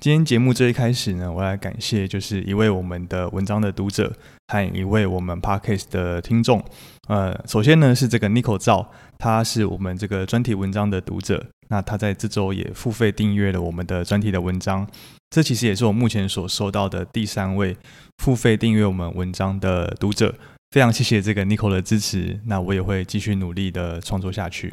今天节目最一开始呢，我来感谢就是一位我们的文章的读者和一位我们 podcast 的听众。呃，首先呢是这个 Nico 赵，他是我们这个专题文章的读者，那他在这周也付费订阅了我们的专题的文章。这其实也是我目前所收到的第三位付费订阅我们文章的读者。非常谢谢这个 Nico 的支持，那我也会继续努力的创作下去。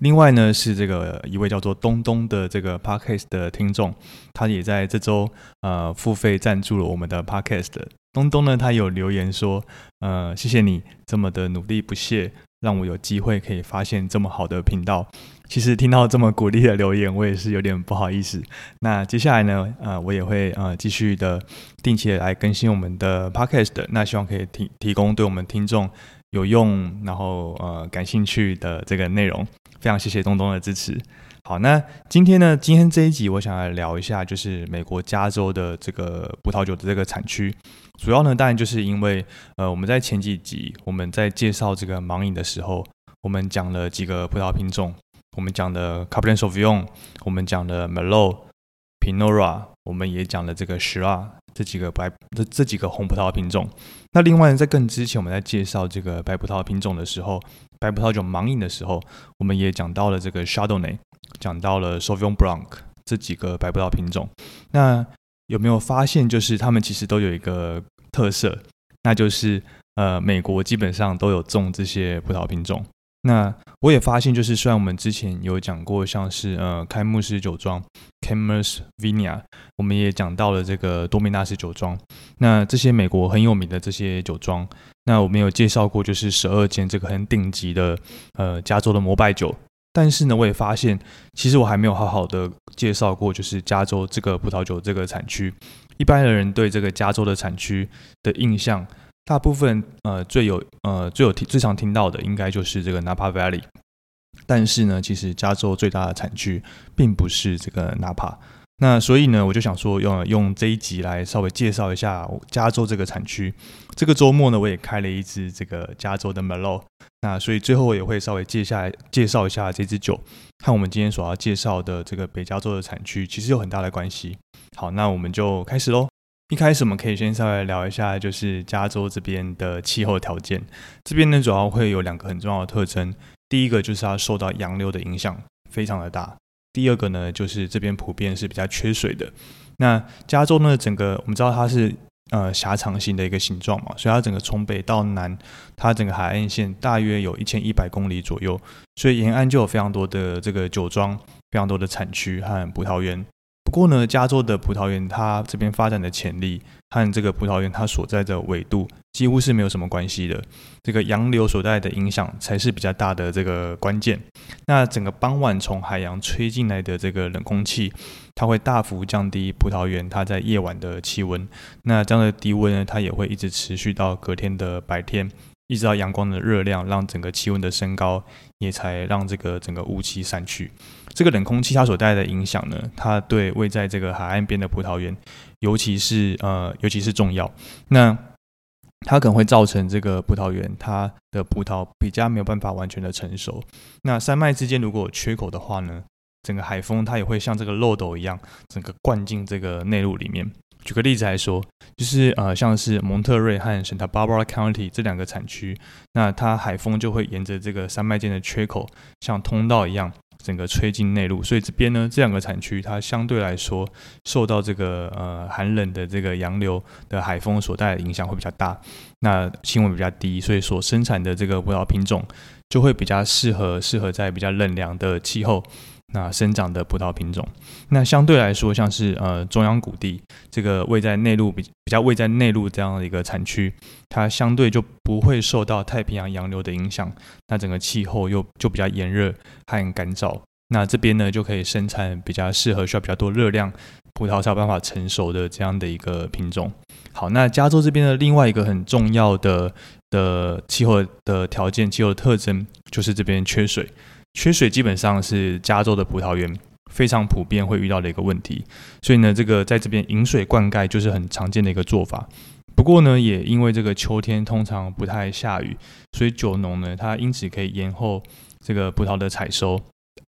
另外呢，是这个一位叫做东东的这个 Podcast 的听众，他也在这周呃付费赞助了我们的 Podcast。东东呢，他有留言说，呃，谢谢你这么的努力不懈。让我有机会可以发现这么好的频道。其实听到这么鼓励的留言，我也是有点不好意思。那接下来呢，呃，我也会呃继续的定期的来更新我们的 podcast。那希望可以提提供对我们听众有用，然后呃感兴趣的这个内容。非常谢谢东东的支持。好，那今天呢，今天这一集我想来聊一下，就是美国加州的这个葡萄酒的这个产区。主要呢，当然就是因为，呃，我们在前几集我们在介绍这个盲饮的时候，我们讲了几个葡萄品种，我们讲的 Cabernet Sauvignon，我们讲的 Merlot、Pinot Noir，我们也讲了这个 s h i r a 这几个白这这几个红葡萄品种。那另外呢在更之前，我们在介绍这个白葡萄品种的时候，白葡萄酒盲饮的时候，我们也讲到了这个 Chardonnay，讲到了 Sauvignon Blanc 这几个白葡萄品种。那有没有发现，就是他们其实都有一个特色，那就是呃，美国基本上都有种这些葡萄品种。那我也发现，就是虽然我们之前有讲过，像是呃开幕式酒庄 c a m e r s Vinia，我们也讲到了这个多米纳斯酒庄。那这些美国很有名的这些酒庄，那我们有介绍过，就是十二间这个很顶级的呃加州的摩拜酒。但是呢，我也发现，其实我还没有好好的介绍过，就是加州这个葡萄酒这个产区。一般的人对这个加州的产区的印象，大部分呃最有呃最有听最常听到的，应该就是这个 Napa Valley。但是呢，其实加州最大的产区并不是这个 Napa。那所以呢，我就想说用用这一集来稍微介绍一下加州这个产区。这个周末呢，我也开了一支这个加州的 Melo。那所以最后我也会稍微介下介绍一下这支酒，和我们今天所要介绍的这个北加州的产区其实有很大的关系。好，那我们就开始喽。一开始我们可以先稍微聊一下，就是加州这边的气候条件。这边呢，主要会有两个很重要的特征。第一个就是它受到洋流的影响非常的大。第二个呢，就是这边普遍是比较缺水的。那加州呢，整个我们知道它是呃狭长型的一个形状嘛，所以它整个从北到南，它整个海岸线大约有一千一百公里左右，所以沿岸就有非常多的这个酒庄，非常多的产区和葡萄园。不过呢，加州的葡萄园它这边发展的潜力和这个葡萄园它所在的纬度几乎是没有什么关系的。这个洋流所带的影响才是比较大的这个关键。那整个傍晚从海洋吹进来的这个冷空气，它会大幅降低葡萄园它在夜晚的气温。那这样的低温呢，它也会一直持续到隔天的白天。一直到阳光的热量让整个气温的升高，也才让这个整个雾气散去。这个冷空气它所带来的影响呢，它对位在这个海岸边的葡萄园，尤其是呃，尤其是重要。那它可能会造成这个葡萄园它的葡萄比较没有办法完全的成熟。那山脉之间如果有缺口的话呢，整个海风它也会像这个漏斗一样，整个灌进这个内陆里面。举个例子来说，就是呃，像是蒙特瑞和 Santa Barbara County 这两个产区，那它海风就会沿着这个山脉间的缺口，像通道一样，整个吹进内陆，所以这边呢这两个产区它相对来说受到这个呃寒冷的这个洋流的海风所带来的影响会比较大，那气温比较低，所以所生产的这个葡萄品种就会比较适合适合在比较冷凉的气候。那生长的葡萄品种，那相对来说，像是呃中央谷地这个位在内陆比比较位在内陆这样的一个产区，它相对就不会受到太平洋洋流的影响。那整个气候又就比较炎热和干燥，那这边呢就可以生产比较适合需要比较多热量葡萄才有办法成熟的这样的一个品种。好，那加州这边的另外一个很重要的的气候的条件、气候的特征就是这边缺水。缺水基本上是加州的葡萄园非常普遍会遇到的一个问题，所以呢，这个在这边引水灌溉就是很常见的一个做法。不过呢，也因为这个秋天通常不太下雨，所以酒农呢，他因此可以延后这个葡萄的采收，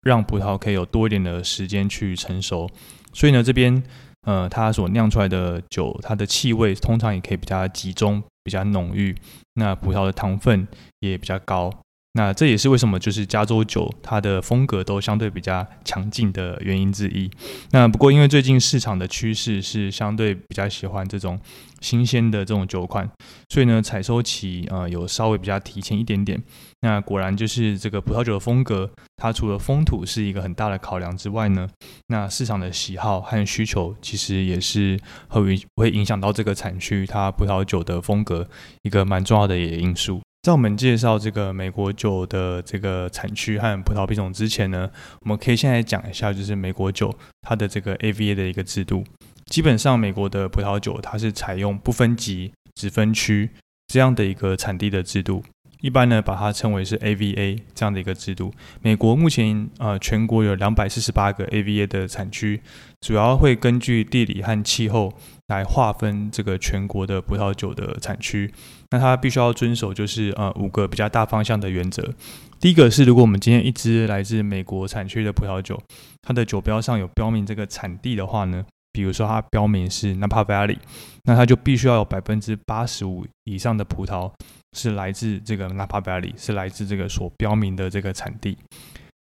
让葡萄可以有多一点的时间去成熟。所以呢，这边呃，它所酿出来的酒，它的气味通常也可以比较集中、比较浓郁，那葡萄的糖分也比较高。那这也是为什么就是加州酒它的风格都相对比较强劲的原因之一。那不过因为最近市场的趋势是相对比较喜欢这种新鲜的这种酒款，所以呢采收期呃有稍微比较提前一点点。那果然就是这个葡萄酒的风格，它除了风土是一个很大的考量之外呢，那市场的喜好和需求其实也是会会影响到这个产区它葡萄酒的风格一个蛮重要的一个因素。在我们介绍这个美国酒的这个产区和葡萄品种之前呢，我们可以先来讲一下，就是美国酒它的这个 AVA 的一个制度。基本上，美国的葡萄酒它是采用不分级只分区这样的一个产地的制度。一般呢，把它称为是 AVA 这样的一个制度。美国目前呃全国有两百四十八个 AVA 的产区，主要会根据地理和气候来划分这个全国的葡萄酒的产区。那它必须要遵守就是呃五个比较大方向的原则。第一个是，如果我们今天一支来自美国产区的葡萄酒，它的酒标上有标明这个产地的话呢，比如说它标明是 Napa Valley，那它就必须要有百分之八十五以上的葡萄。是来自这个 Napa Valley，是来自这个所标明的这个产地。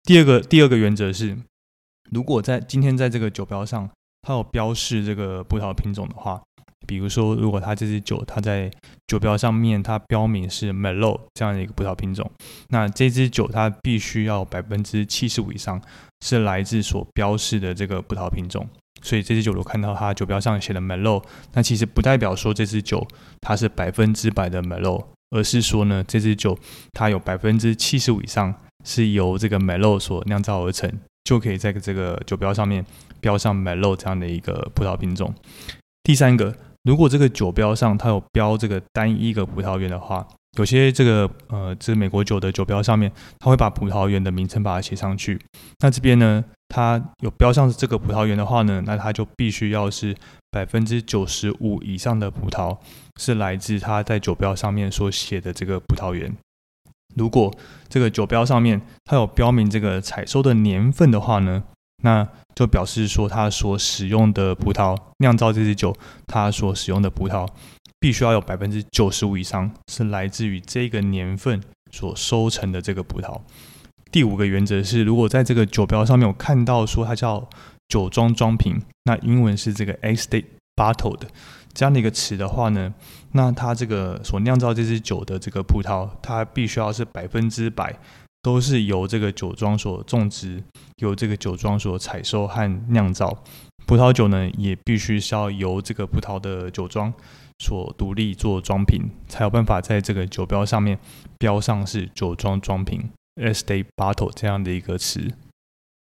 第二个第二个原则是，如果在今天在这个酒标上，它有标示这个葡萄品种的话，比如说如果它这支酒它在酒标上面它标明是 m e l o 这样的一个葡萄品种，那这支酒它必须要百分之七十五以上是来自所标示的这个葡萄品种。所以这支酒，我看到它酒标上写的 m e l o 那其实不代表说这支酒它是百分之百的 m e l o。而是说呢，这支酒它有百分之七十五以上是由这个美露所酿造而成，就可以在这个酒标上面标上美露这样的一个葡萄品种。第三个，如果这个酒标上它有标这个单一个葡萄园的话，有些这个呃，这美国酒的酒标上面，它会把葡萄园的名称把它写上去。那这边呢，它有标上这个葡萄园的话呢，那它就必须要是百分之九十五以上的葡萄是来自它在酒标上面所写的这个葡萄园。如果这个酒标上面它有标明这个采收的年份的话呢，那就表示说它所使用的葡萄酿造这支酒，它所使用的葡萄。必须要有百分之九十五以上是来自于这个年份所收成的这个葡萄。第五个原则是，如果在这个酒标上面有看到说它叫酒庄装瓶，那英文是这个 estate bottle 的这样的一个词的话呢，那它这个所酿造这支酒的这个葡萄，它必须要是百分之百都是由这个酒庄所种植，由这个酒庄所采收和酿造。葡萄酒呢，也必须是要由这个葡萄的酒庄。所独立做装瓶，才有办法在这个酒标上面标上是酒庄装瓶 （estate bottle） 这样的一个词。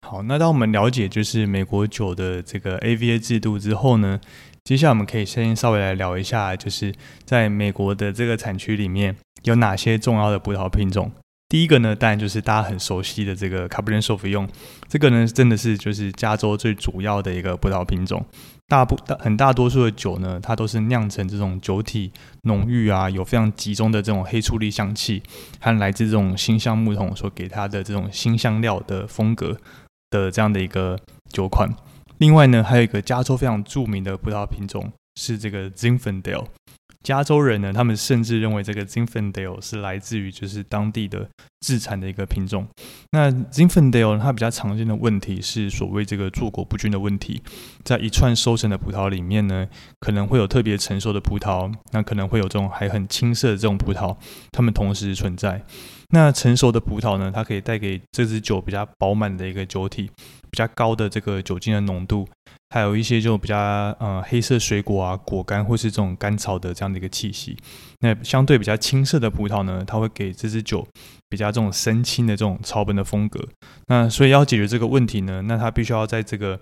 好，那当我们了解就是美国酒的这个 AVA 制度之后呢，接下来我们可以先稍微来聊一下，就是在美国的这个产区里面有哪些重要的葡萄品种。第一个呢，当然就是大家很熟悉的这个 Cabernet Sauvignon，这个呢真的是就是加州最主要的一个葡萄品种。大部大很大多数的酒呢，它都是酿成这种酒体浓郁啊，有非常集中的这种黑醋栗香气，和来自这种新橡木桶所给它的这种新香料的风格的这样的一个酒款。另外呢，还有一个加州非常著名的葡萄品种是这个 Zinfandel。加州人呢，他们甚至认为这个 Zinfandel 是来自于就是当地的自产的一个品种。那 Zinfandel 它比较常见的问题是所谓这个坐果不均的问题，在一串收成的葡萄里面呢，可能会有特别成熟的葡萄，那可能会有这种还很青涩的这种葡萄，它们同时存在。那成熟的葡萄呢，它可以带给这支酒比较饱满的一个酒体，比较高的这个酒精的浓度。还有一些就比较呃黑色水果啊果干或是这种甘草的这样的一个气息，那相对比较青色的葡萄呢，它会给这支酒比较这种深青的这种草本的风格。那所以要解决这个问题呢，那它必须要在这个。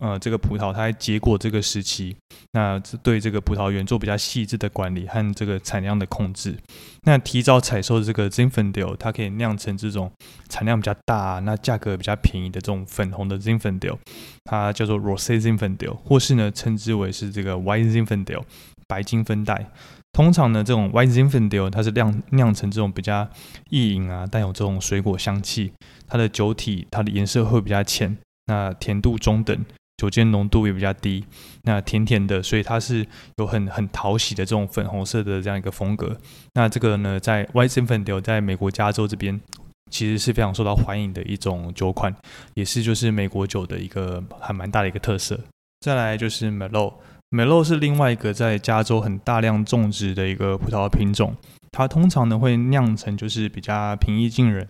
呃，这个葡萄它在结果这个时期，那对这个葡萄园做比较细致的管理和这个产量的控制。那提早采收的这个 Zinfandel，它可以酿成这种产量比较大、那价格比较便宜的这种粉红的 Zinfandel，它叫做 Rosé Zinfandel，或是呢称之为是这个 White Zinfandel，白金分带。通常呢，这种 White Zinfandel 它是酿酿成这种比较易饮啊，带有这种水果香气，它的酒体它的颜色会比较浅，那甜度中等。酒精浓度也比较低，那甜甜的，所以它是有很很讨喜的这种粉红色的这样一个风格。那这个呢，在 White s i m p a n 在美国加州这边其实是非常受到欢迎的一种酒款，也是就是美国酒的一个还蛮大的一个特色。再来就是 Merlot，Merlot 是另外一个在加州很大量种植的一个葡萄品种。它通常呢会酿成就是比较平易近人、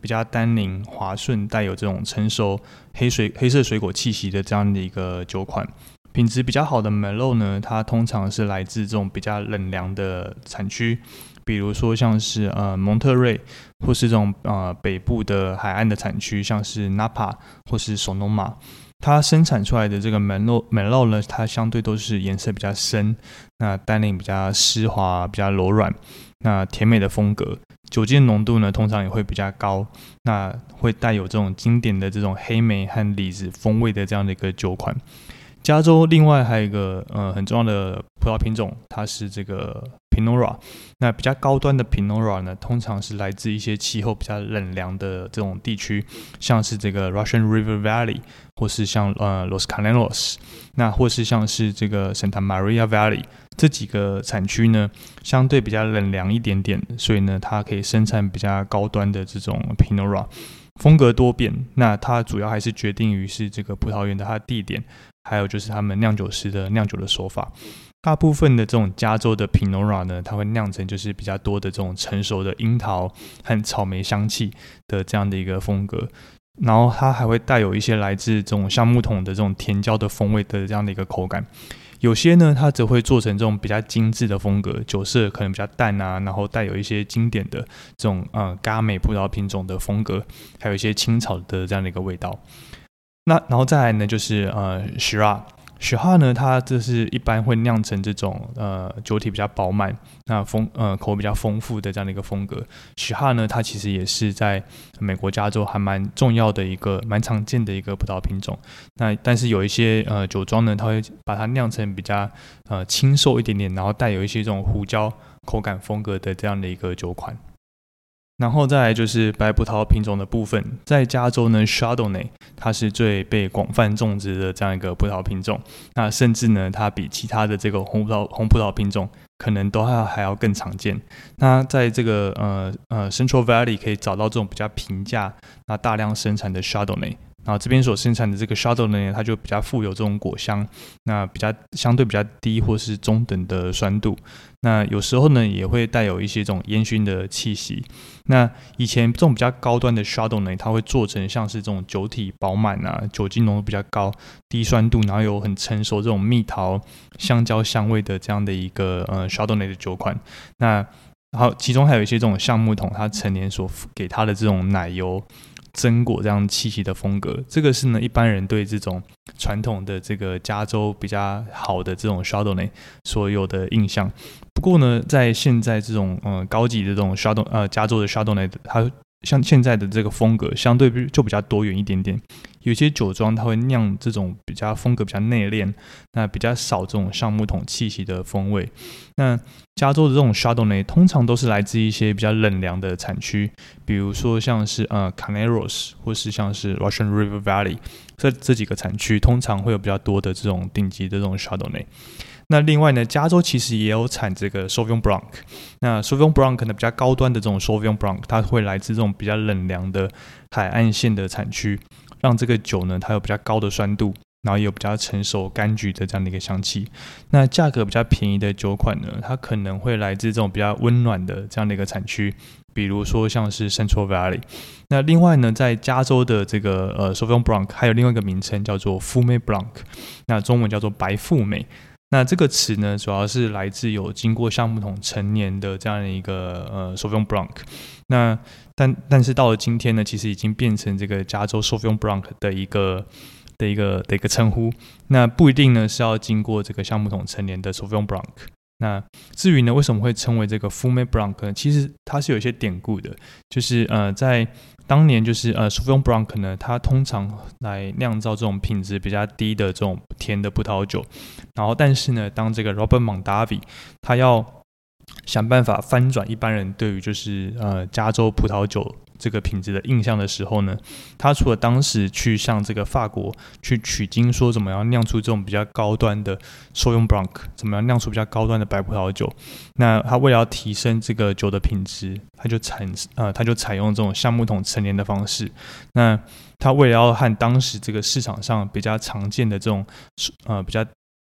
比较单宁滑顺、带有这种成熟黑水黑色水果气息的这样的一个酒款。品质比较好的 Merlot 呢，它通常是来自这种比较冷凉的产区，比如说像是呃蒙特瑞，或是这种呃北部的海岸的产区，像是 Napa 或是 Sonoma。它生产出来的这个门洛门洛呢，它相对都是颜色比较深，那单宁比较湿滑，比较柔软，那甜美的风格，酒精浓度呢通常也会比较高，那会带有这种经典的这种黑莓和李子风味的这样的一个酒款。加州另外还有一个呃很重要的葡萄品种，它是这个 Pinot Noir。那比较高端的 Pinot Noir 呢，通常是来自一些气候比较冷凉的这种地区，像是这个 Russian River Valley，或是像呃 Los Canelos，那或是像是这个 Santa Maria Valley 这几个产区呢，相对比较冷凉一点点，所以呢，它可以生产比较高端的这种 Pinot Noir。风格多变，那它主要还是决定于是这个葡萄园的它的地点，还有就是他们酿酒师的酿酒的手法。大部分的这种加州的 Pinora 呢，它会酿成就是比较多的这种成熟的樱桃和草莓香气的这样的一个风格，然后它还会带有一些来自这种橡木桶的这种甜椒的风味的这样的一个口感。有些呢，它则会做成这种比较精致的风格，酒色可能比较淡啊，然后带有一些经典的这种呃咖美葡萄品种的风格，还有一些青草的这样的一个味道。那然后再来呢，就是呃 Shiraz。雪哈呢，它这是一般会酿成这种呃酒体比较饱满，那丰呃口比较丰富的这样的一个风格。雪哈呢，它其实也是在美国加州还蛮重要的一个蛮常见的一个葡萄品种。那但是有一些呃酒庄呢，它会把它酿成比较呃清瘦一点点，然后带有一些这种胡椒口感风格的这样的一个酒款。然后再来就是白葡萄品种的部分，在加州呢 s h a d o w n a y 它是最被广泛种植的这样一个葡萄品种。那甚至呢，它比其他的这个红葡萄红葡萄品种可能都还还要更常见。那在这个呃呃 Central Valley 可以找到这种比较平价、那大量生产的 s h a d o w n a y。然后这边所生产的这个 Shadow 呢，它就比较富有这种果香，那比较相对比较低或是中等的酸度，那有时候呢也会带有一些这种烟熏的气息。那以前这种比较高端的 Shadow 呢，它会做成像是这种酒体饱满啊，酒精浓度比较高，低酸度，然后有很成熟这种蜜桃、香蕉香味的这样的一个呃 Shadow 的酒款。那然后其中还有一些这种橡木桶，它成年所给它的这种奶油。榛果这样气息的风格，这个是呢一般人对这种传统的这个加州比较好的这种 shadow 所有的印象。不过呢，在现在这种呃高级的这种 s h a d o w 呃加州的 s h a d o w 呢它像现在的这个风格相对就比较多元一点点。有些酒庄它会酿这种比较风格比较内敛，那比较少这种橡木桶气息的风味。那加州的这种 Chardonnay 通常都是来自一些比较冷凉的产区，比如说像是呃 Caneros 或是像是 Russian River Valley 这这几个产区，通常会有比较多的这种顶级的这种 Chardonnay。那另外呢，加州其实也有产这个 Sauvignon Blanc。那 Sauvignon Blanc 可能比较高端的这种 Sauvignon Blanc，它会来自这种比较冷凉的海岸线的产区，让这个酒呢，它有比较高的酸度，然后也有比较成熟柑橘的这样的一个香气。那价格比较便宜的酒款呢，它可能会来自这种比较温暖的这样的一个产区。比如说像是 Central Valley，那另外呢，在加州的这个呃 Sauvignon Blanc 还有另外一个名称叫做 f u m e Blanc，那中文叫做白富美。那这个词呢，主要是来自有经过橡木桶陈年的这样的一个呃 s o v i o n Blanc。那但但是到了今天呢，其实已经变成这个加州 s o v i o n Blanc 的一个的一个的一个称呼。那不一定呢是要经过这个橡木桶陈年的 s o v i o n Blanc。那至于呢，为什么会称为这个 f u m e Blanc 呢？其实它是有一些典故的，就是呃，在当年就是呃 s a u v i g n b r a n c 呢，它通常来酿造这种品质比较低的这种甜的葡萄酒，然后但是呢，当这个 Robert Mondavi 他要想办法翻转一般人对于就是呃加州葡萄酒。这个品质的印象的时候呢，他除了当时去向这个法国去取经，说怎么样酿出这种比较高端的 Sauvignon Blanc，怎么样酿出比较高端的白葡萄酒，那他为了要提升这个酒的品质，他就采呃他就采用这种橡木桶陈年的方式。那他为了要和当时这个市场上比较常见的这种呃比较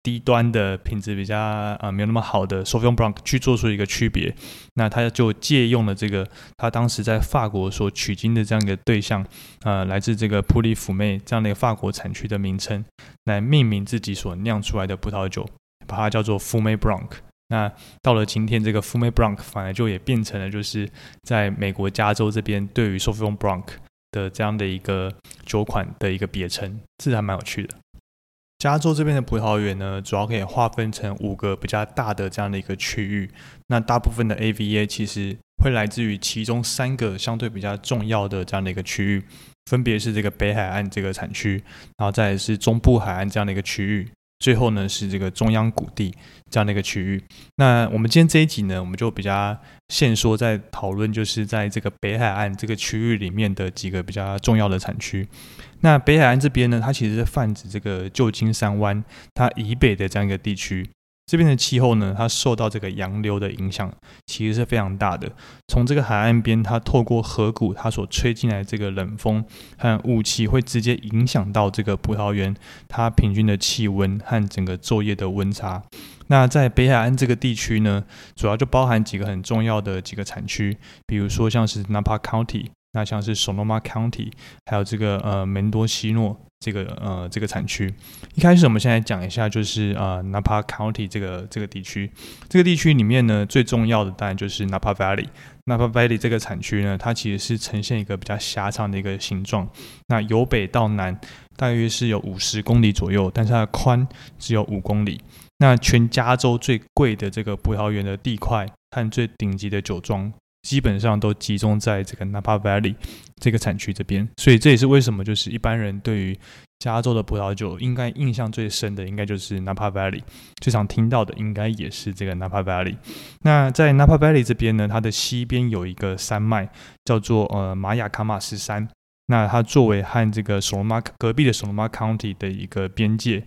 低端的品质比较啊没有那么好的 Sauvignon Blanc 去做出一个区别，那他就借用了这个他当时在法国所取经的这样一个对象，呃，来自这个普利孚妹这样的一个法国产区的名称，来命名自己所酿出来的葡萄酒，把它叫做 f u m e Blanc。那到了今天，这个 f u m e Blanc 反而就也变成了就是在美国加州这边对于 Sauvignon Blanc 的这样的一个酒款的一个别称，这还蛮有趣的。加州这边的葡萄园呢，主要可以划分成五个比较大的这样的一个区域。那大部分的 AVA 其实会来自于其中三个相对比较重要的这样的一个区域，分别是这个北海岸这个产区，然后再是中部海岸这样的一个区域。最后呢是这个中央谷地这样的一个区域。那我们今天这一集呢，我们就比较限说在讨论，就是在这个北海岸这个区域里面的几个比较重要的产区。那北海岸这边呢，它其实是泛指这个旧金山湾它以北的这样一个地区。这边的气候呢，它受到这个洋流的影响，其实是非常大的。从这个海岸边，它透过河谷，它所吹进来这个冷风和雾气，会直接影响到这个葡萄园它平均的气温和整个昼夜的温差。那在北海岸这个地区呢，主要就包含几个很重要的几个产区，比如说像是 Napa County，那像是 Sonoma County，还有这个呃门多西诺。这个呃，这个产区，一开始我们现在讲一下，就是呃，Napa County 这个这个地区，这个地区里面呢，最重要的当然就是 Napa Valley。Napa Valley 这个产区呢，它其实是呈现一个比较狭长的一个形状，那由北到南大约是有五十公里左右，但是它的宽只有五公里。那全加州最贵的这个葡萄园的地块和最顶级的酒庄。基本上都集中在这个 Napa Valley 这个产区这边，所以这也是为什么就是一般人对于加州的葡萄酒应该印象最深的，应该就是 Napa Valley，最常听到的应该也是这个 Napa Valley。那在 Napa Valley 这边呢，它的西边有一个山脉叫做呃玛雅卡马斯山，那它作为和这个 Sonoma 隔壁的 Sonoma County 的一个边界。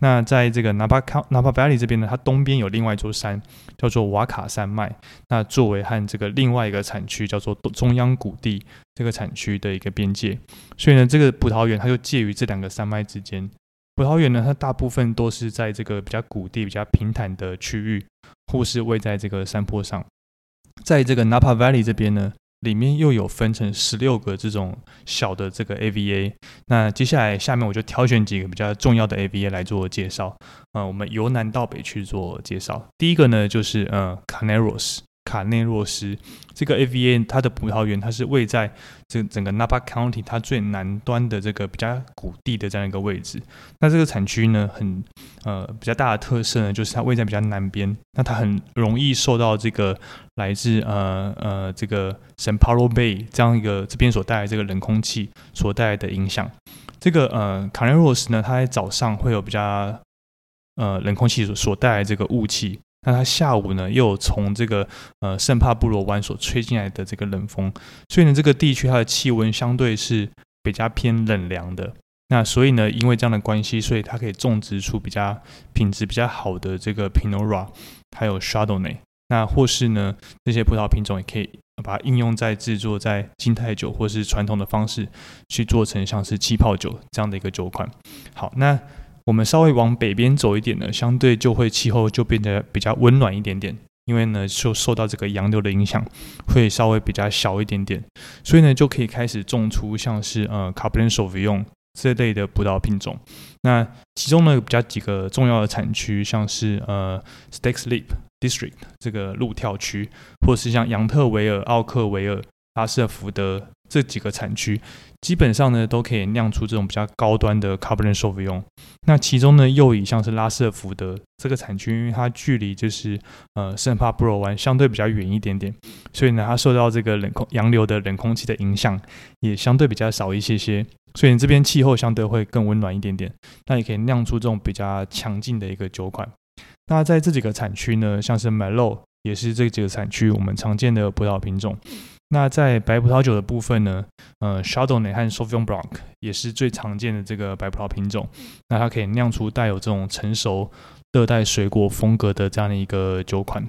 那在这个 Napa Napa Valley 这边呢，它东边有另外一座山，叫做瓦卡山脉。那作为和这个另外一个产区叫做中央谷地这个产区的一个边界，所以呢，这个葡萄园它就介于这两个山脉之间。葡萄园呢，它大部分都是在这个比较谷地、比较平坦的区域，或是位在这个山坡上。在这个 Napa Valley 这边呢。里面又有分成十六个这种小的这个 AVA，那接下来下面我就挑选几个比较重要的 AVA 来做介绍。啊，我们由南到北去做介绍。第一个呢，就是呃 Canaros，。卡内洛斯这个 AVA，它的葡萄园它是位在这整个 Napa County 它最南端的这个比较谷地的这样一个位置。那这个产区呢，很呃比较大的特色呢，就是它位在比较南边，那它很容易受到这个来自呃呃这个 San Paulo Bay 这样一个这边所带来这个冷空气所带来的影响。这个呃卡内洛斯呢，它在早上会有比较呃冷空气所所带来这个雾气。那它下午呢，又从这个呃圣帕布罗湾所吹进来的这个冷风，所以呢，这个地区它的气温相对是比较偏冷凉的。那所以呢，因为这样的关系，所以它可以种植出比较品质比较好的这个 Pinot Noir，还有 Chardonnay。那或是呢，这些葡萄品种也可以把它应用在制作在金泰酒或是传统的方式去做成像是气泡酒这样的一个酒款。好，那我们稍微往北边走一点呢，相对就会气候就变得比较温暖一点点。因为呢，受受到这个洋流的影响，会稍微比较小一点点，所以呢，就可以开始种出像是呃 Cabernet s a u v i g n 这类的葡萄品种。那其中呢，比较几个重要的产区，像是呃 Stakes Leap District 这个路跳区，或是像杨特维尔、奥克维尔、拉瑟福德这几个产区。基本上呢，都可以酿出这种比较高端的 Cabernet Sauvignon。那其中呢，又以像是拉瑟福德这个产区，因为它距离就是呃圣帕布罗湾相对比较远一点点，所以呢，它受到这个冷空洋流的冷空气的影响也相对比较少一些些，所以这边气候相对会更温暖一点点。那也可以酿出这种比较强劲的一个酒款。那在这几个产区呢，像是 Malo 也是这几个产区我们常见的葡萄品种。那在白葡萄酒的部分呢，呃，Chardonnay 和 Sauvignon Blanc 也是最常见的这个白葡萄品种。那它可以酿出带有这种成熟热带水果风格的这样的一个酒款。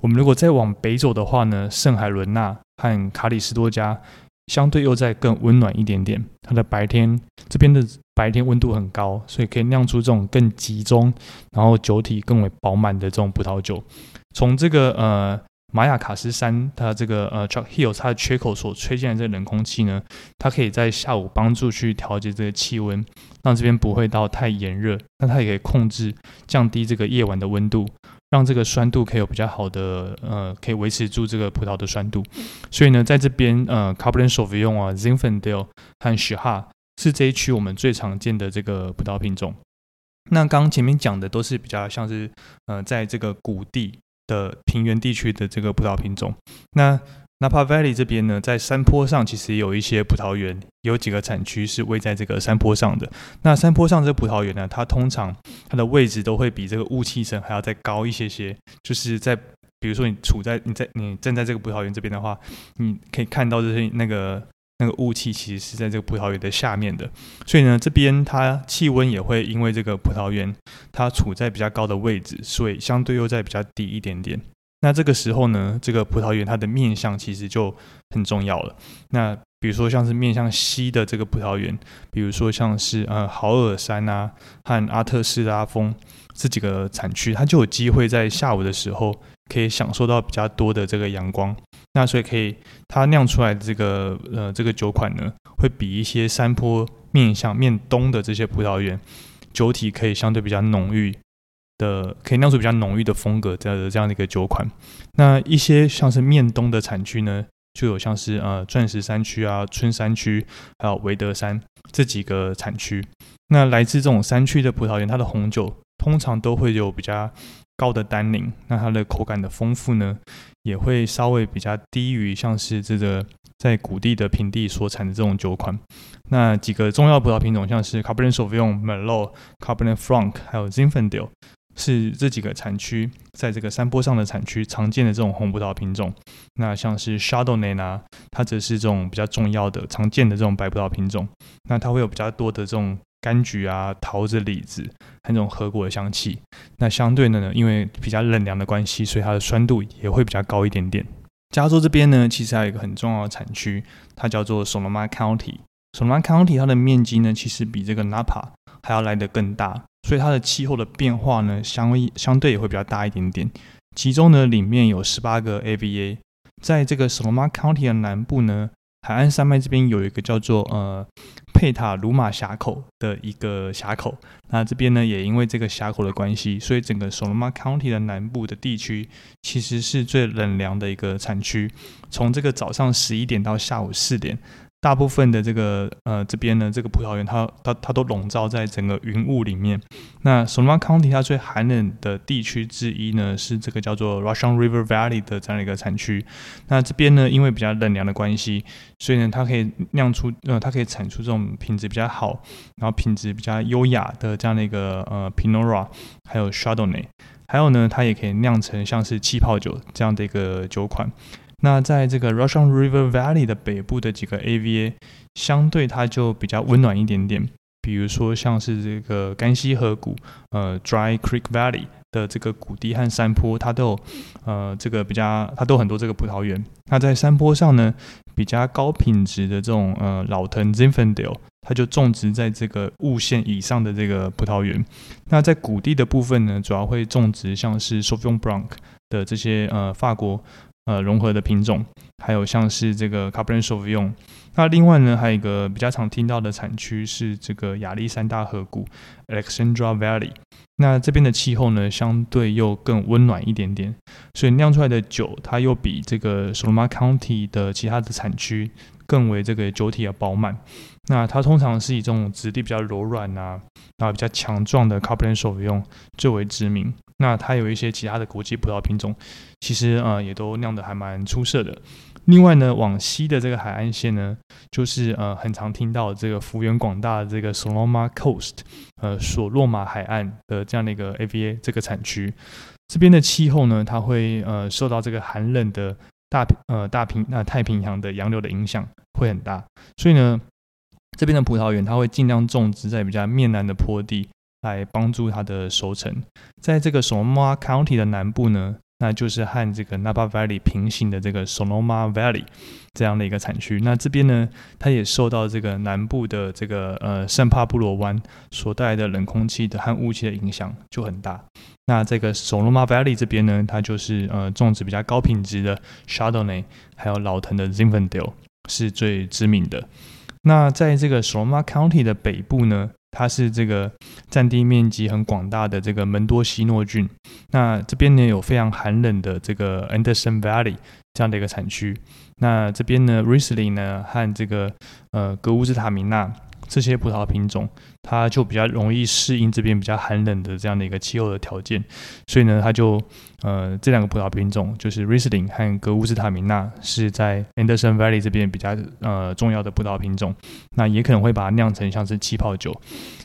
我们如果再往北走的话呢，圣海伦娜和卡里斯多加相对又在更温暖一点点。它的白天这边的白天温度很高，所以可以酿出这种更集中，然后酒体更为饱满的这种葡萄酒。从这个呃。玛雅卡斯山，它这个呃 Chuck Hill 它的缺口所吹进来这冷空气呢，它可以在下午帮助去调节这个气温，让这边不会到太炎热。那它也可以控制降低这个夜晚的温度，让这个酸度可以有比较好的呃，可以维持住这个葡萄的酸度。所以呢，在这边呃，Cabernet Sauvignon 啊，Zinfandel 和 s h a 是这一区我们最常见的这个葡萄品种。那刚前面讲的都是比较像是呃，在这个谷地。的平原地区的这个葡萄品种，那 Napa Valley 这边呢，在山坡上其实有一些葡萄园，有几个产区是位在这个山坡上的。那山坡上这葡萄园呢，它通常它的位置都会比这个雾气层还要再高一些些，就是在比如说你处在你在你站在这个葡萄园这边的话，你可以看到就是那个。那个雾气其实是在这个葡萄园的下面的，所以呢，这边它气温也会因为这个葡萄园它处在比较高的位置，所以相对又在比较低一点点。那这个时候呢，这个葡萄园它的面向其实就很重要了。那比如说像是面向西的这个葡萄园，比如说像是呃豪尔山啊和阿特斯拉峰这几个产区，它就有机会在下午的时候可以享受到比较多的这个阳光。那所以可以，它酿出来的这个呃这个酒款呢，会比一些山坡面向面东的这些葡萄园，酒体可以相对比较浓郁的，可以酿出比较浓郁的风格的这样的一个酒款。那一些像是面东的产区呢，就有像是呃钻石山区啊、春山区，还有维德山这几个产区。那来自这种山区的葡萄园，它的红酒通常都会有比较高的单宁，那它的口感的丰富呢？也会稍微比较低于像是这个在谷地的平地所产的这种酒款。那几个重要葡萄品种，像是 Cabernet Sauvignon、Merlot、Cabernet Franc，还有 Zinfandel，是这几个产区在这个山坡上的产区常见的这种红葡萄品种。那像是 Chardonnay 呢，它则是这种比较重要的、常见的这种白葡萄品种。那它会有比较多的这种。柑橘啊、桃子、李子，和那种核果的香气。那相对的呢，因为比较冷凉的关系，所以它的酸度也会比较高一点点。加州这边呢，其实还有一个很重要的产区，它叫做 Sonoma County。Sonoma County 它的面积呢，其实比这个 Napa 还要来得更大，所以它的气候的变化呢，相相对也会比较大一点点。其中呢，里面有十八个 AVA，在这个 Sonoma County 的南部呢。海岸山脉这边有一个叫做呃佩塔鲁马峡口的一个峡口，那这边呢也因为这个峡口的关系，所以整个 Sonoma County 的南部的地区其实是最冷凉的一个产区，从这个早上十一点到下午四点。大部分的这个呃这边呢，这个葡萄园它它它都笼罩在整个云雾里面。那 Sonoma County 它最寒冷的地区之一呢，是这个叫做 Russian River Valley 的这样的一个产区。那这边呢，因为比较冷凉的关系，所以呢，它可以酿出呃，它可以产出这种品质比较好，然后品质比较优雅的这样的一个呃 Pinot Noir，还有 Chardonnay，还有呢，它也可以酿成像是气泡酒这样的一个酒款。那在这个 Russian River Valley 的北部的几个 AVA，相对它就比较温暖一点点，比如说像是这个干溪河谷，呃，Dry Creek Valley 的这个谷地和山坡，它都有呃这个比较，它都很多这个葡萄园。那在山坡上呢，比较高品质的这种呃老藤 Zinfandel，它就种植在这个雾线以上的这个葡萄园。那在谷地的部分呢，主要会种植像是 Sauvignon Blanc 的这些呃法国呃融合的品种，还有像是这个 Cabernet Sauvignon。那另外呢，还有一个比较常听到的产区是这个亚历山大河谷 （Alexandra Valley）。那这边的气候呢，相对又更温暖一点点，所以酿出来的酒，它又比这个 Sonoma County 的其他的产区更为这个酒体的饱满。那它通常是以这种质地比较柔软啊，然后比较强壮的 Cabernet Sauvignon 最为知名。那它有一些其他的国际葡萄品种，其实呃也都酿得还蛮出色的。另外呢，往西的这个海岸线呢，就是呃很常听到这个幅员广大的这个 Sonoma Coast，呃索洛马海岸的这样的一个 AVA 这个产区，这边的气候呢，它会呃受到这个寒冷的大呃大平那太平洋的洋流的影响会很大，所以呢，这边的葡萄园它会尽量种植在比较面南的坡地，来帮助它的收成。在这个 Sonoma County 的南部呢。那就是和这个 Napa Valley 平行的这个 Sonoma Valley 这样的一个产区。那这边呢，它也受到这个南部的这个呃圣帕布罗湾所带来的冷空气的和雾气的影响就很大。那这个 Sonoma Valley 这边呢，它就是呃种植比较高品质的 Chardonnay，还有老藤的 Zinfandel 是最知名的。那在这个 Sonoma County 的北部呢？它是这个占地面积很广大的这个门多西诺郡，那这边呢有非常寒冷的这个 Anderson Valley 这样的一个产区，那这边呢 Riesling 呢和这个呃格乌斯塔米纳。这些葡萄品种，它就比较容易适应这边比较寒冷的这样的一个气候的条件，所以呢，它就呃这两个葡萄品种就是 Riesling 和格乌斯塔米纳是在 Anderson Valley 这边比较呃重要的葡萄品种，那也可能会把它酿成像是气泡酒。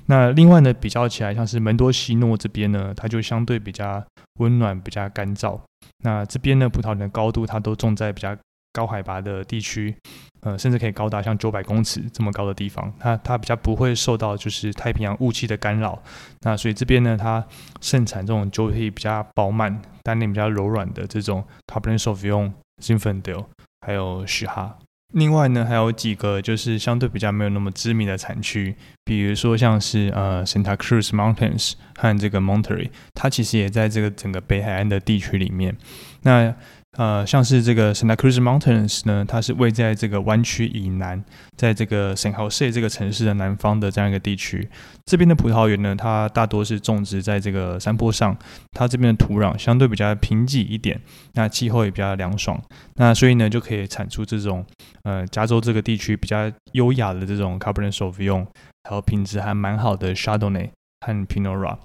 那另外呢，比较起来，像是门多西诺这边呢，它就相对比较温暖、比较干燥。那这边的，葡萄园的高度它都种在比较。高海拔的地区，呃，甚至可以高达像九百公尺这么高的地方，它它比较不会受到就是太平洋雾气的干扰。那所以这边呢，它盛产这种酒体比较饱满、单宁比较柔软的这种 Cabernet Sauvignon、Zinfandel，还有许哈。另外呢，还有几个就是相对比较没有那么知名的产区，比如说像是呃 Santa Cruz Mountains 和这个 Monterey，它其实也在这个整个北海岸的地区里面。那呃，像是这个 Santa Cruz Mountains 呢，它是位在这个湾区以南，在这个 San Jose 这个城市的南方的这样一个地区。这边的葡萄园呢，它大多是种植在这个山坡上，它这边的土壤相对比较贫瘠一点，那气候也比较凉爽，那所以呢，就可以产出这种呃加州这个地区比较优雅的这种 Cabernet Sauvignon，还有品质还蛮好的 Chardonnay 和 Pinot Noir。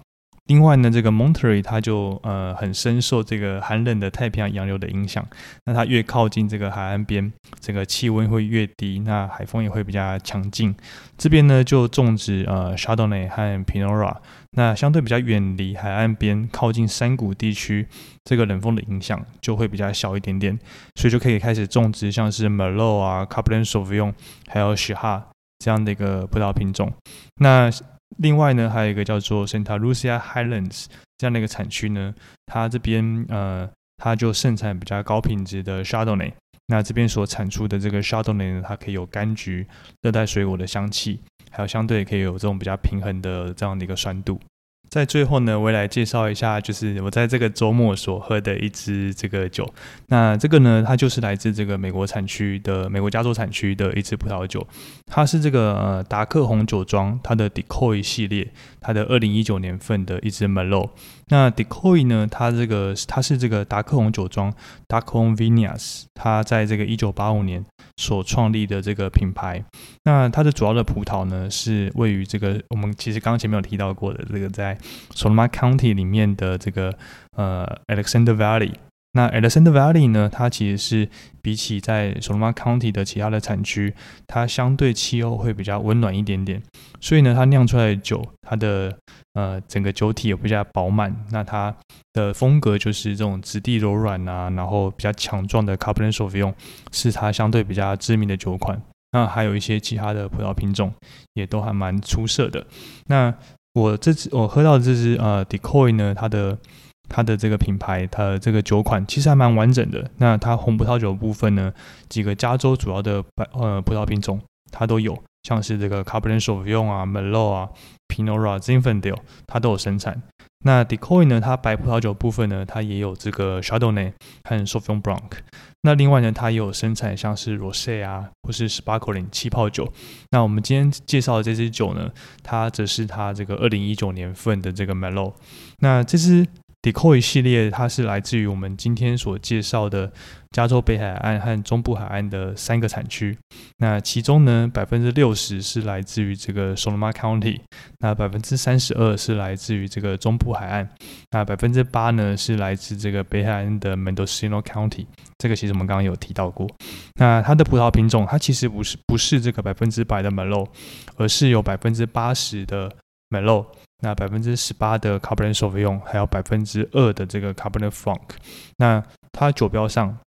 另外呢，这个 Monterey 它就呃很深受这个寒冷的太平洋洋流的影响。那它越靠近这个海岸边，这个气温会越低，那海风也会比较强劲。这边呢就种植呃 s h a d o n n a y 和 Pinora。那相对比较远离海岸边，靠近山谷地区，这个冷风的影响就会比较小一点点，所以就可以开始种植像是 m e l o 啊、Cabernet Sauvignon 还有 s h i r a 这样的一个葡萄品种。那另外呢，还有一个叫做 Santa Lucia Highlands 这样的一个产区呢，它这边呃，它就盛产比较高品质的 Chardonnay。那这边所产出的这个 Chardonnay 呢，它可以有柑橘、热带水果的香气，还有相对可以有这种比较平衡的这样的一个酸度。在最后呢，我也来介绍一下，就是我在这个周末所喝的一支这个酒。那这个呢，它就是来自这个美国产区的美国加州产区的一支葡萄酒，它是这个呃达克红酒庄它的 Decoy 系列，它的二零一九年份的一支 Merlot。那 Decoy 呢，它这个它是这个达克红酒庄 （Darkon v i n e a s 它在这个一九八五年所创立的这个品牌。那它的主要的葡萄呢，是位于这个我们其实刚刚前面有提到过的这个在 Sonoma County 里面的这个呃 Alexander Valley。那 Alexander Valley 呢，它其实是比起在 Sonoma County 的其他的产区，它相对气候会比较温暖一点点。所以呢，它酿出来的酒，它的呃整个酒体也比较饱满。那它的风格就是这种质地柔软啊，然后比较强壮的 c a b e r n e s a u v i g n 是它相对比较知名的酒款。那还有一些其他的葡萄品种也都还蛮出色的。那我这支我喝到这支呃 Decoy 呢，它的它的这个品牌，它的这个酒款其实还蛮完整的。那它红葡萄酒部分呢，几个加州主要的白呃葡萄品种它都有，像是这个 Cabernet Sauvignon 啊、Merlot 啊、Pinot Noir、Zinfandel，它都有生产。那 Decoy 呢，它白葡萄酒部分呢，它也有这个 Chardonnay 和 Sauvignon Blanc。那另外呢，它也有生产像是 Rosé 啊，或是 Sparkling 气泡酒。那我们今天介绍的这支酒呢，它则是它这个二零一九年份的这个 Merlot。那这支 Decoy 系列，它是来自于我们今天所介绍的加州北海岸和中部海岸的三个产区。那其中呢，百分之六十是来自于这个 Sonoma County，那百分之三十二是来自于这个中部海岸，那百分之八呢是来自这个北海岸的 Mendocino County。这个其实我们刚刚有提到过。那它的葡萄品种，它其实不是不是这个百分之百的 m e l o 而是有百分之八十的梅洛。那百分之十八的 Cabernet Sauvignon，还有百分之二的这个 Cabernet Franc，那它酒标上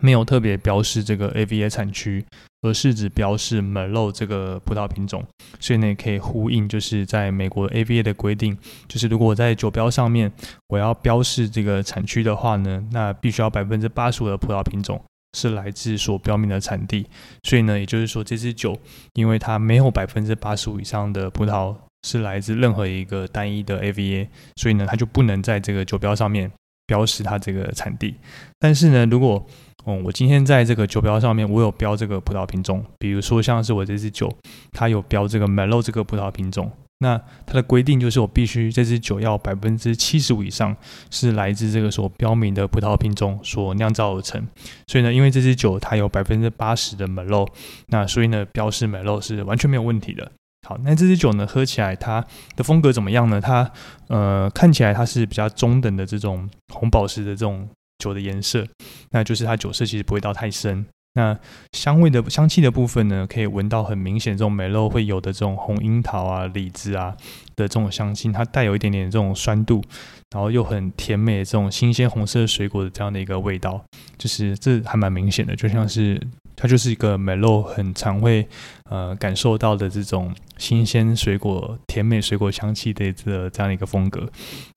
没有特别标示这个 AVA 产区，而是只标示梅洛这个葡萄品种，所以呢也可以呼应就是在美国 AVA 的规定，就是如果我在酒标上面我要标示这个产区的话呢，那必须要百分之八十五的葡萄品种是来自所标明的产地，所以呢也就是说这支酒因为它没有百分之八十五以上的葡萄。是来自任何一个单一的 AVA，所以呢，它就不能在这个酒标上面标识它这个产地。但是呢，如果嗯，我今天在这个酒标上面我有标这个葡萄品种，比如说像是我这支酒，它有标这个 Melo 这个葡萄品种，那它的规定就是我必须这支酒要百分之七十五以上是来自这个所标明的葡萄品种所酿造而成。所以呢，因为这支酒它有百分之八十的 Melo，那所以呢，标示 Melo 是完全没有问题的。好，那这支酒呢，喝起来它的风格怎么样呢？它呃看起来它是比较中等的这种红宝石的这种酒的颜色，那就是它酒色其实不会到太深。那香味的香气的部分呢，可以闻到很明显这种美露会有的这种红樱桃啊、李子啊的这种香气，它带有一点点这种酸度，然后又很甜美这种新鲜红色水果的这样的一个味道，就是这还蛮明显的，就像是。它就是一个美露很常会呃感受到的这种新鲜水果、甜美水果香气的这这样的一个风格。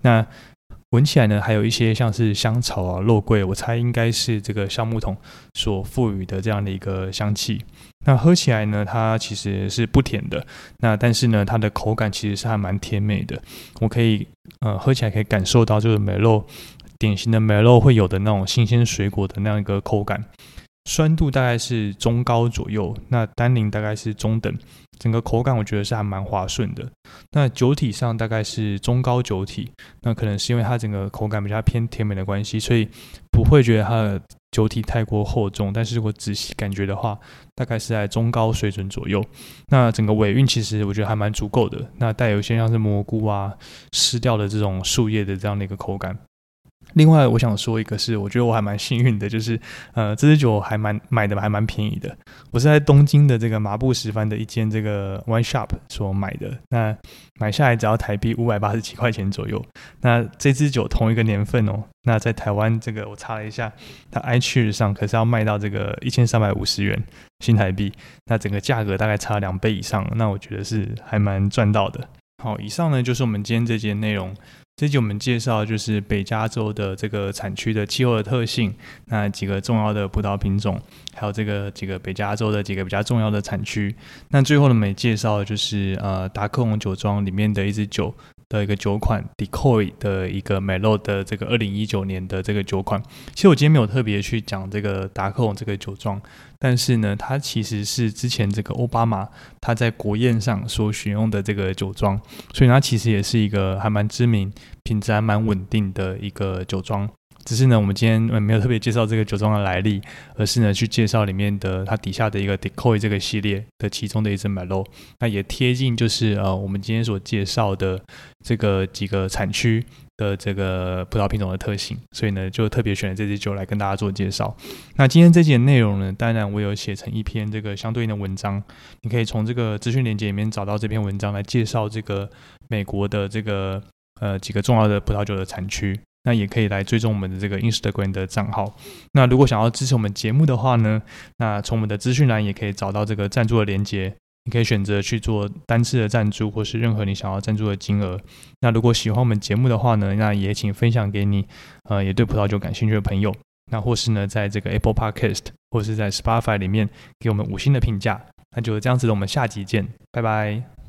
那闻起来呢，还有一些像是香草啊、肉桂，我猜应该是这个橡木桶所赋予的这样的一个香气。那喝起来呢，它其实是不甜的，那但是呢，它的口感其实是还蛮甜美的。我可以呃喝起来可以感受到就是美露典型的美露会有的那种新鲜水果的那样一个口感。酸度大概是中高左右，那单宁大概是中等，整个口感我觉得是还蛮滑顺的。那酒体上大概是中高酒体，那可能是因为它整个口感比较偏甜美的关系，所以不会觉得它的酒体太过厚重。但是如果仔细感觉的话，大概是在中高水准左右。那整个尾韵其实我觉得还蛮足够的，那带有一些像是蘑菇啊、湿掉的这种树叶的这样的一个口感。另外，我想说一个，是我觉得我还蛮幸运的，就是呃，这支酒还蛮买的还蛮便宜的。我是在东京的这个麻布十番的一间这个 wine shop 所买的，那买下来只要台币五百八十几块钱左右。那这支酒同一个年份哦，那在台湾这个我查了一下，它 i c h e r 上可是要卖到这个一千三百五十元新台币，那整个价格大概差两倍以上，那我觉得是还蛮赚到的。好，以上呢就是我们今天这节内容。这集我们介绍就是北加州的这个产区的气候的特性，那几个重要的葡萄品种，还有这个几个北加州的几个比较重要的产区。那最后呢，我们也介绍就是呃达克红酒庄里面的一支酒的一个酒款 Decoy 的一个梅洛的这个二零一九年的这个酒款。其实我今天没有特别去讲这个达克隆这个酒庄。但是呢，它其实是之前这个奥巴马他在国宴上所选用的这个酒庄，所以它其实也是一个还蛮知名、品质还蛮稳定的一个酒庄。只是呢，我们今天没有特别介绍这个酒庄的来历，而是呢去介绍里面的它底下的一个 Decoy 这个系列的其中的一支 m e l o 那也贴近就是呃我们今天所介绍的这个几个产区。的这个葡萄品种的特性，所以呢，就特别选了这支酒来跟大家做介绍。那今天这节内容呢，当然我有写成一篇这个相对应的文章，你可以从这个资讯链接里面找到这篇文章来介绍这个美国的这个呃几个重要的葡萄酒的产区。那也可以来追踪我们的这个 Instagram 的账号。那如果想要支持我们节目的话呢，那从我们的资讯栏也可以找到这个赞助的连接，你可以选择去做单次的赞助，或是任何你想要赞助的金额。那如果喜欢我们节目的话呢，那也请分享给你呃也对葡萄酒感兴趣的朋友。那或是呢，在这个 Apple Podcast 或是在 Spotify 里面给我们五星的评价。那就这样子的，我们下集见，拜拜。